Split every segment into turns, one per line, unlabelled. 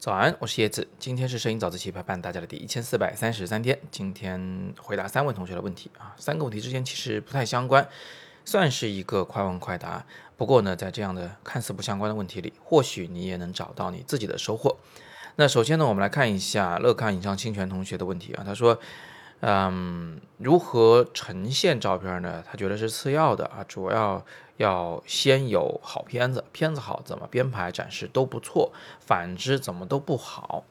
早安，我是叶子。今天是摄影早自习陪伴大家的第一千四百三十三天。今天回答三位同学的问题啊，三个问题之间其实不太相关，算是一个快问快答。不过呢，在这样的看似不相关的问题里，或许你也能找到你自己的收获。那首先呢，我们来看一下乐看影像侵权同学的问题啊，他说。嗯，如何呈现照片呢？他觉得是次要的啊，主要要先有好片子，片子好怎么编排展示都不错，反之怎么都不好。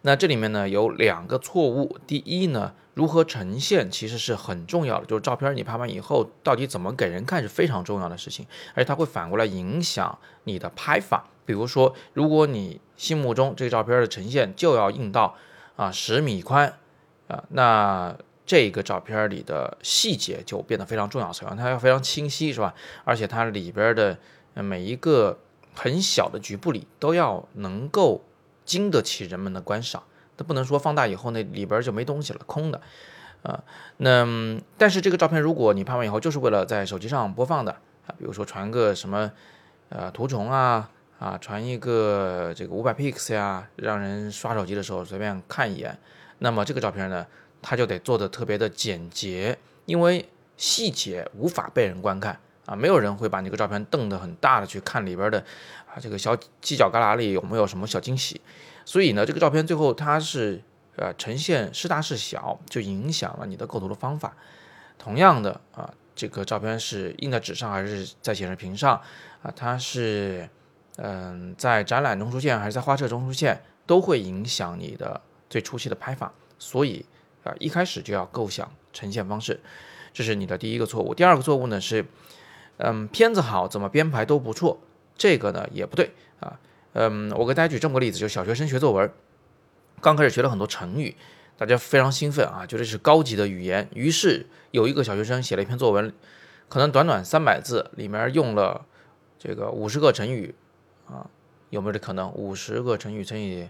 那这里面呢有两个错误，第一呢，如何呈现其实是很重要的，就是照片你拍完以后到底怎么给人看是非常重要的事情，而且它会反过来影响你的拍法。比如说，如果你心目中这个照片的呈现就要印到啊十米宽。那这个照片里的细节就变得非常重要，首先它要非常清晰，是吧？而且它里边的每一个很小的局部里都要能够经得起人们的观赏，它不能说放大以后那里边就没东西了，空的。啊，那但是这个照片如果你拍完以后就是为了在手机上播放的啊，比如说传个什么呃图虫啊啊，传一个这个五百 pix 呀，让人刷手机的时候随便看一眼。那么这个照片呢，它就得做的特别的简洁，因为细节无法被人观看啊，没有人会把那个照片瞪得很大的去看里边的啊这个小犄角旮旯里有没有什么小惊喜，所以呢，这个照片最后它是呃呈现是大是小，就影响了你的构图的方法。同样的啊，这个照片是印在纸上还是在显示屏上啊，它是嗯在展览中出现还是在画册中出现，都会影响你的。最初期的拍法，所以啊，一开始就要构想呈现方式，这是你的第一个错误。第二个错误呢是，嗯，片子好，怎么编排都不错，这个呢也不对啊。嗯，我给大家举这么个例子，就是小学生学作文，刚开始学了很多成语，大家非常兴奋啊，觉得是高级的语言。于是有一个小学生写了一篇作文，可能短短三百字，里面用了这个五十个成语啊，有没有这可能？五十个成语乘以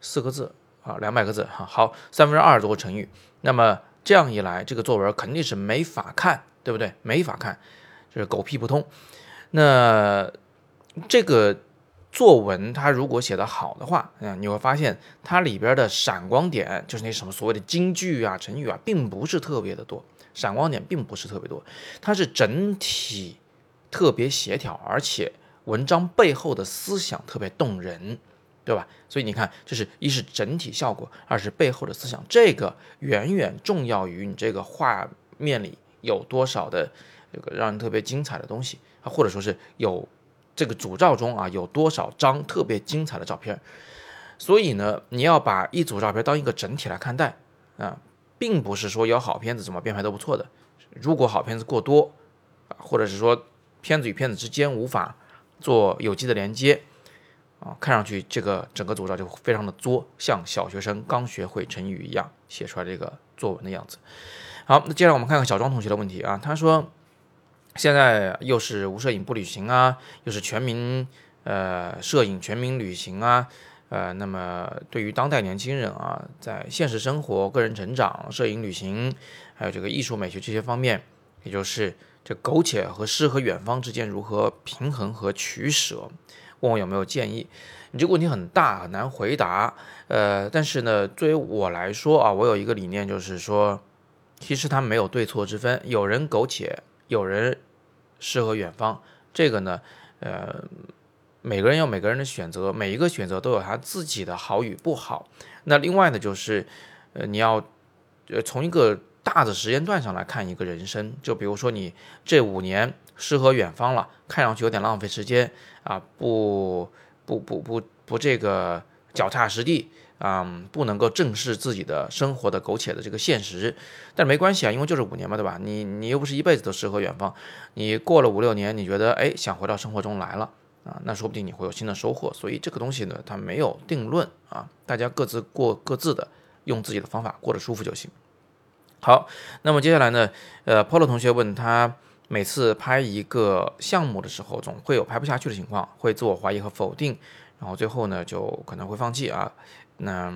四个字。啊，两百个字哈，好，三分之二多个成语，那么这样一来，这个作文肯定是没法看，对不对？没法看，就是狗屁不通。那这个作文它如果写得好的话，嗯，你会发现它里边的闪光点，就是那什么所谓的金句啊、成语啊，并不是特别的多，闪光点并不是特别多，它是整体特别协调，而且文章背后的思想特别动人。对吧？所以你看，这是一是整体效果，二是背后的思想，这个远远重要于你这个画面里有多少的这个让人特别精彩的东西啊，或者说是有这个主照中啊有多少张特别精彩的照片。所以呢，你要把一组照片当一个整体来看待啊，并不是说有好片子怎么编排都不错的。如果好片子过多啊，或者是说片子与片子之间无法做有机的连接。啊，看上去这个整个组照就非常的作，像小学生刚学会成语一样写出来这个作文的样子。好，那接下来我们看看小庄同学的问题啊，他说现在又是无摄影不旅行啊，又是全民呃摄影全民旅行啊，呃，那么对于当代年轻人啊，在现实生活、个人成长、摄影旅行，还有这个艺术美学这些方面，也就是这苟且和诗和远方之间如何平衡和取舍。问我有没有建议？你这个问题很大，很难回答。呃，但是呢，作为我来说啊，我有一个理念，就是说，其实它没有对错之分。有人苟且，有人诗和远方。这个呢，呃，每个人有每个人的选择，每一个选择都有他自己的好与不好。那另外呢，就是，呃，你要，呃，从一个大的时间段上来看一个人生。就比如说你这五年。诗和远方了，看上去有点浪费时间啊！不不不不不，这个脚踏实地啊，不能够正视自己的生活的苟且的这个现实。但没关系啊，因为就是五年嘛，对吧？你你又不是一辈子都诗和远方，你过了五六年，你觉得哎想回到生活中来了啊，那说不定你会有新的收获。所以这个东西呢，它没有定论啊，大家各自过各自的，用自己的方法过得舒服就行。好，那么接下来呢，呃，Polo 同学问他。每次拍一个项目的时候，总会有拍不下去的情况，会自我怀疑和否定，然后最后呢，就可能会放弃啊。那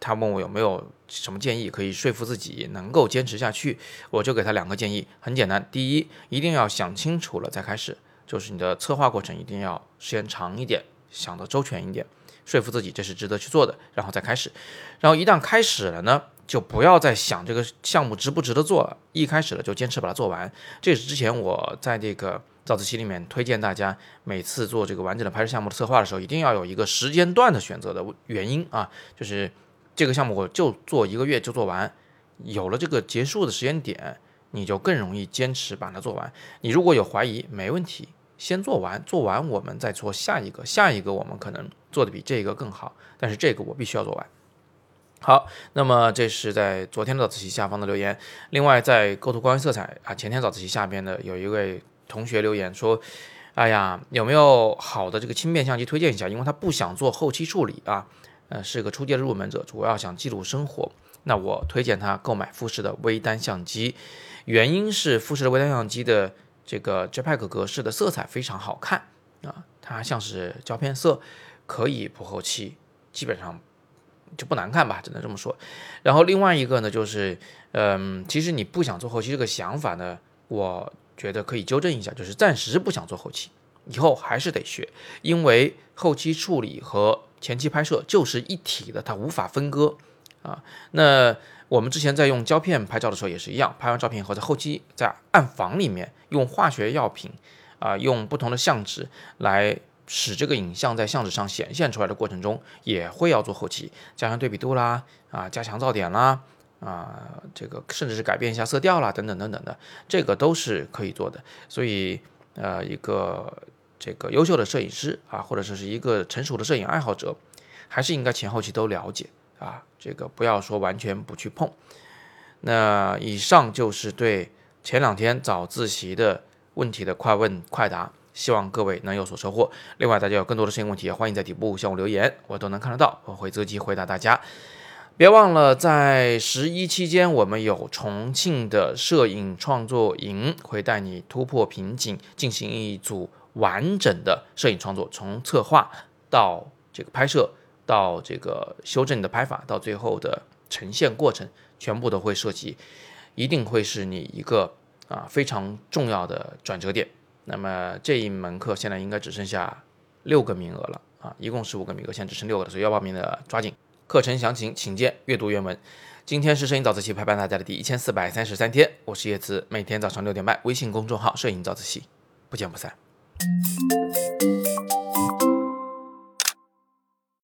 他问我有没有什么建议可以说服自己能够坚持下去，我就给他两个建议，很简单。第一，一定要想清楚了再开始，就是你的策划过程一定要时间长一点，想的周全一点。说服自己这是值得去做的，然后再开始。然后一旦开始了呢，就不要再想这个项目值不值得做了，一开始了就坚持把它做完。这是之前我在这个早自习里面推荐大家，每次做这个完整的拍摄项目的策划的时候，一定要有一个时间段的选择的原因啊，就是这个项目我就做一个月就做完，有了这个结束的时间点。你就更容易坚持把它做完。你如果有怀疑，没问题，先做完，做完我们再做下一个，下一个我们可能做的比这个更好，但是这个我必须要做完。好，那么这是在昨天的早自习下方的留言。另外，在构图光源色彩啊，前天早自习下边的有一位同学留言说：“哎呀，有没有好的这个轻便相机推荐一下？因为他不想做后期处理啊，呃，是个初阶的入门者，主要想记录生活。那我推荐他购买富士的微单相机。”原因是富士的微单相机的这个 JPEG 格式的色彩非常好看啊，它像是胶片色，可以不后期，基本上就不难看吧，只能这么说。然后另外一个呢，就是嗯，其实你不想做后期这个想法呢，我觉得可以纠正一下，就是暂时不想做后期，以后还是得学，因为后期处理和前期拍摄就是一体的，它无法分割啊。那我们之前在用胶片拍照的时候也是一样，拍完照片以后，在后期在暗房里面用化学药品，啊，用不同的相纸来使这个影像在相纸上显现出来的过程中，也会要做后期，加强对比度啦，啊，加强噪点啦，啊，这个甚至是改变一下色调啦，等等等等的，这个都是可以做的。所以，呃，一个这个优秀的摄影师啊，或者说是一个成熟的摄影爱好者，还是应该前后期都了解。啊，这个不要说完全不去碰。那以上就是对前两天早自习的问题的快问快答，希望各位能有所收获。另外，大家有更多的摄影问题，欢迎在底部向我留言，我都能看得到，我会择机回答大家。别忘了，在十一期间，我们有重庆的摄影创作营，会带你突破瓶颈，进行一组完整的摄影创作，从策划到这个拍摄。到这个修正你的拍法，到最后的呈现过程，全部都会涉及，一定会是你一个啊非常重要的转折点。那么这一门课现在应该只剩下六个名额了啊，一共十五个名额，现在只剩六个了，所以要报名的抓紧。课程详情请见阅读原文。今天是摄影早自习陪伴大家的第一千四百三十三天，我是叶子，每天早上六点半，微信公众号摄影早自习，不见不散。